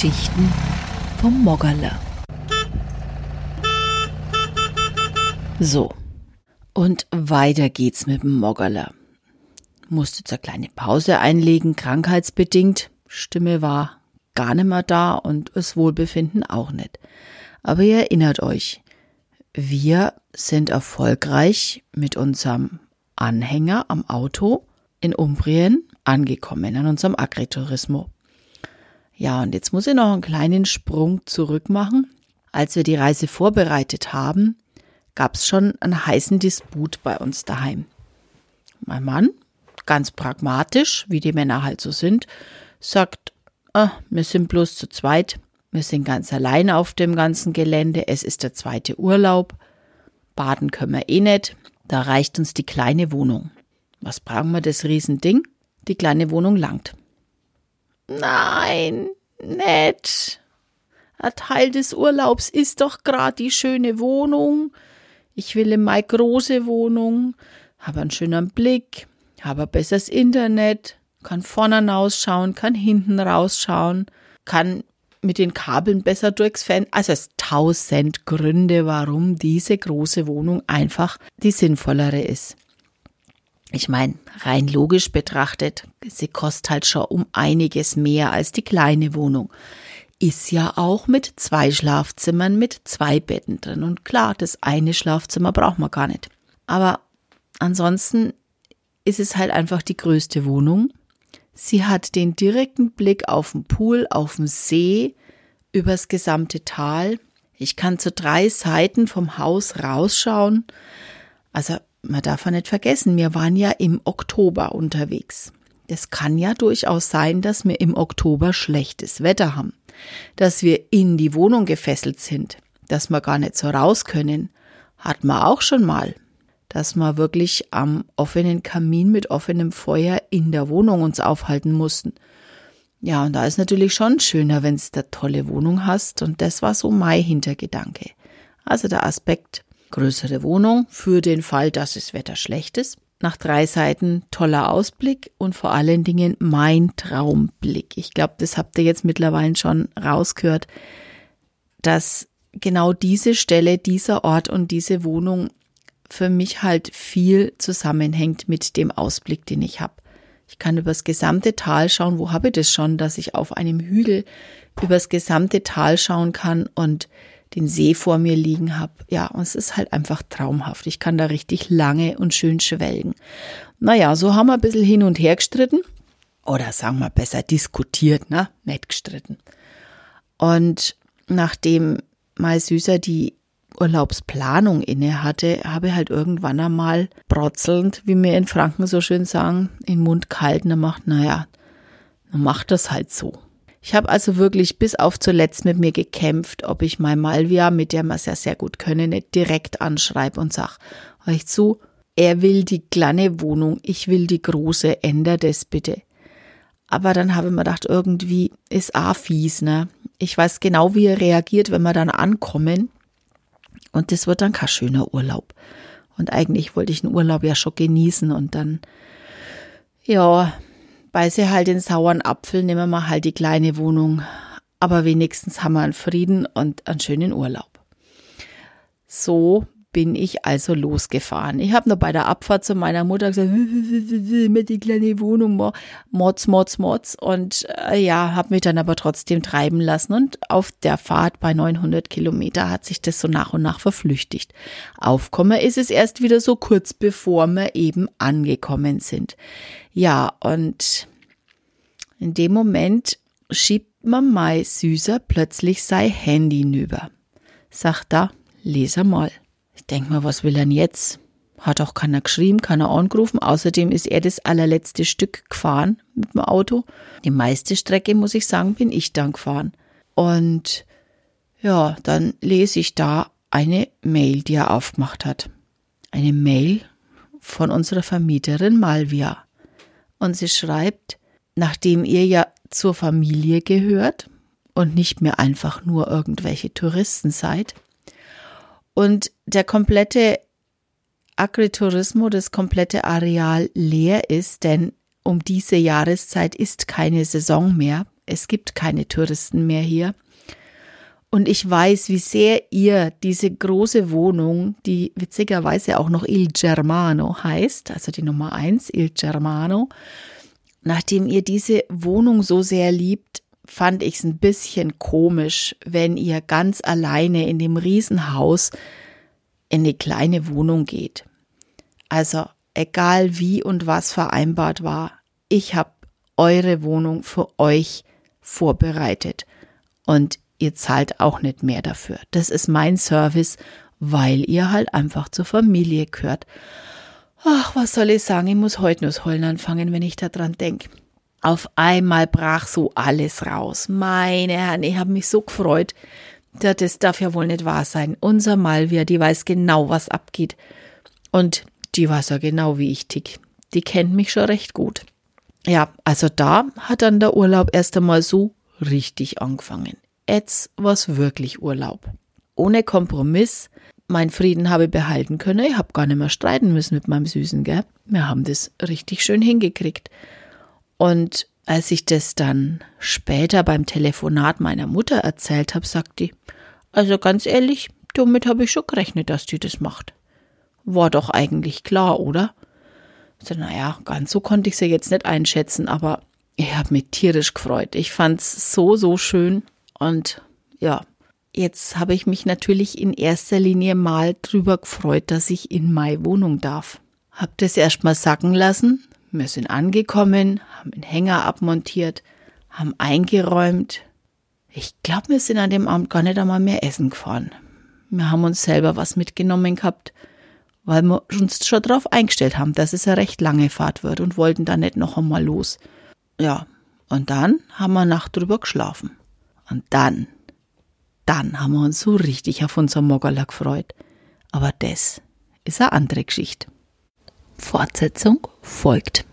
Geschichten vom Moggerler. So, und weiter geht's mit dem Moggerler. Musste eine kleine Pause einlegen, krankheitsbedingt. Stimme war gar nicht mehr da und das Wohlbefinden auch nicht. Aber ihr erinnert euch, wir sind erfolgreich mit unserem Anhänger am Auto in Umbrien angekommen, an unserem Agriturismo. Ja, und jetzt muss ich noch einen kleinen Sprung zurück machen. Als wir die Reise vorbereitet haben, gab es schon einen heißen Disput bei uns daheim. Mein Mann, ganz pragmatisch, wie die Männer halt so sind, sagt, ah, wir sind bloß zu zweit, wir sind ganz allein auf dem ganzen Gelände, es ist der zweite Urlaub, baden können wir eh nicht, da reicht uns die kleine Wohnung. Was brauchen wir das Riesending? Die kleine Wohnung langt. Nein, nett. Ein Teil des Urlaubs ist doch grad die schöne Wohnung. Ich will in meine große Wohnung, habe einen schönen Blick, habe ein besseres Internet, kann vorne rausschauen, kann hinten rausschauen, kann mit den Kabeln besser durchs Fan. Also es tausend Gründe, warum diese große Wohnung einfach die sinnvollere ist. Ich meine, rein logisch betrachtet, sie kostet halt schon um einiges mehr als die kleine Wohnung. Ist ja auch mit zwei Schlafzimmern, mit zwei Betten drin. Und klar, das eine Schlafzimmer braucht man gar nicht. Aber ansonsten ist es halt einfach die größte Wohnung. Sie hat den direkten Blick auf den Pool, auf den See, übers gesamte Tal. Ich kann zu drei Seiten vom Haus rausschauen. Also man darf ja nicht vergessen, wir waren ja im Oktober unterwegs. Das kann ja durchaus sein, dass wir im Oktober schlechtes Wetter haben, dass wir in die Wohnung gefesselt sind, dass wir gar nicht so raus können. Hat man auch schon mal, dass wir wirklich am offenen Kamin mit offenem Feuer in der Wohnung uns aufhalten mussten. Ja, und da ist natürlich schon schöner, wenn du eine tolle Wohnung hast. Und das war so mein Hintergedanke. Also der Aspekt größere Wohnung für den Fall, dass das Wetter schlecht ist. Nach drei Seiten toller Ausblick und vor allen Dingen mein Traumblick. Ich glaube, das habt ihr jetzt mittlerweile schon rausgehört, dass genau diese Stelle, dieser Ort und diese Wohnung für mich halt viel zusammenhängt mit dem Ausblick, den ich habe. Ich kann übers gesamte Tal schauen. Wo habe ich das schon, dass ich auf einem Hügel übers gesamte Tal schauen kann und den See vor mir liegen habe. Ja, und es ist halt einfach traumhaft. Ich kann da richtig lange und schön schwelgen. Naja, so haben wir ein bisschen hin und her gestritten. Oder sagen wir besser diskutiert, ne? Nicht gestritten. Und nachdem mein Süßer die Urlaubsplanung inne hatte, habe ich halt irgendwann einmal brotzelnd, wie wir in Franken so schön sagen, in Mund kalt und macht, naja, dann macht das halt so. Ich habe also wirklich bis auf zuletzt mit mir gekämpft, ob ich mein Malvia, mit der man es ja sehr gut können, nicht direkt anschreibe und sag, euch zu, er will die kleine Wohnung, ich will die große, ändert es bitte. Aber dann habe ich mir gedacht, irgendwie ist auch fies, ne? Ich weiß genau, wie er reagiert, wenn wir dann ankommen. Und das wird dann kein schöner Urlaub. Und eigentlich wollte ich den Urlaub ja schon genießen und dann, ja, beiße halt den sauren Apfel, nehmen wir halt die kleine Wohnung. Aber wenigstens haben wir einen Frieden und einen schönen Urlaub. So bin ich also losgefahren. Ich habe nur bei der Abfahrt zu meiner Mutter gesagt, mit die kleine Wohnung, Mods, Mods, Mods. Und äh, ja, habe mich dann aber trotzdem treiben lassen. Und auf der Fahrt bei 900 Kilometer hat sich das so nach und nach verflüchtigt. Aufkommen ist es erst wieder so kurz bevor wir eben angekommen sind. Ja, und in dem Moment schiebt man mein Süßer plötzlich sein Handy nüber. Sagt da, lese mal. Ich denk mal, was will er denn jetzt? Hat auch keiner geschrieben, keiner angerufen. Außerdem ist er das allerletzte Stück gefahren mit dem Auto. Die meiste Strecke, muss ich sagen, bin ich dann gefahren. Und ja, dann lese ich da eine Mail, die er aufgemacht hat. Eine Mail von unserer Vermieterin Malvia. Und sie schreibt, nachdem ihr ja zur Familie gehört und nicht mehr einfach nur irgendwelche Touristen seid, und der komplette Agriturismo, das komplette Areal leer ist, denn um diese Jahreszeit ist keine Saison mehr. Es gibt keine Touristen mehr hier. Und ich weiß, wie sehr ihr diese große Wohnung, die witzigerweise auch noch Il Germano heißt, also die Nummer eins, Il Germano, nachdem ihr diese Wohnung so sehr liebt, fand ich es ein bisschen komisch, wenn ihr ganz alleine in dem Riesenhaus in eine kleine Wohnung geht. Also egal wie und was vereinbart war, ich habe eure Wohnung für euch vorbereitet und ihr zahlt auch nicht mehr dafür. Das ist mein Service, weil ihr halt einfach zur Familie gehört. Ach, was soll ich sagen? Ich muss heute nur das Heulen anfangen, wenn ich daran denke. Auf einmal brach so alles raus. Meine Herren, ich habe mich so gefreut. Das darf ja wohl nicht wahr sein. Unser Malvia, die weiß genau, was abgeht. Und die weiß ja genau, wie ich tick. Die kennt mich schon recht gut. Ja, also da hat dann der Urlaub erst einmal so richtig angefangen. Jetzt war's wirklich Urlaub. Ohne Kompromiss. Mein Frieden habe behalten können. Ich habe gar nicht mehr streiten müssen mit meinem Süßen, gell? Wir haben das richtig schön hingekriegt. Und als ich das dann später beim Telefonat meiner Mutter erzählt habe, sagt die, also ganz ehrlich, damit habe ich schon gerechnet, dass die das macht. War doch eigentlich klar, oder? So, naja, ganz so konnte ich sie jetzt nicht einschätzen, aber ich habe mich tierisch gefreut. Ich fand's so, so schön. Und ja, jetzt habe ich mich natürlich in erster Linie mal drüber gefreut, dass ich in meine Wohnung darf. Hab das erstmal sacken lassen, wir sind angekommen, haben den Hänger abmontiert, haben eingeräumt. Ich glaube, wir sind an dem Abend gar nicht einmal mehr essen gefahren. Wir haben uns selber was mitgenommen gehabt, weil wir uns schon darauf eingestellt haben, dass es eine recht lange Fahrt wird und wollten da nicht noch einmal los. Ja, und dann haben wir Nacht drüber geschlafen. Und dann, dann haben wir uns so richtig auf unser Moggerler gefreut. Aber das ist eine andere Geschichte. Fortsetzung folgt.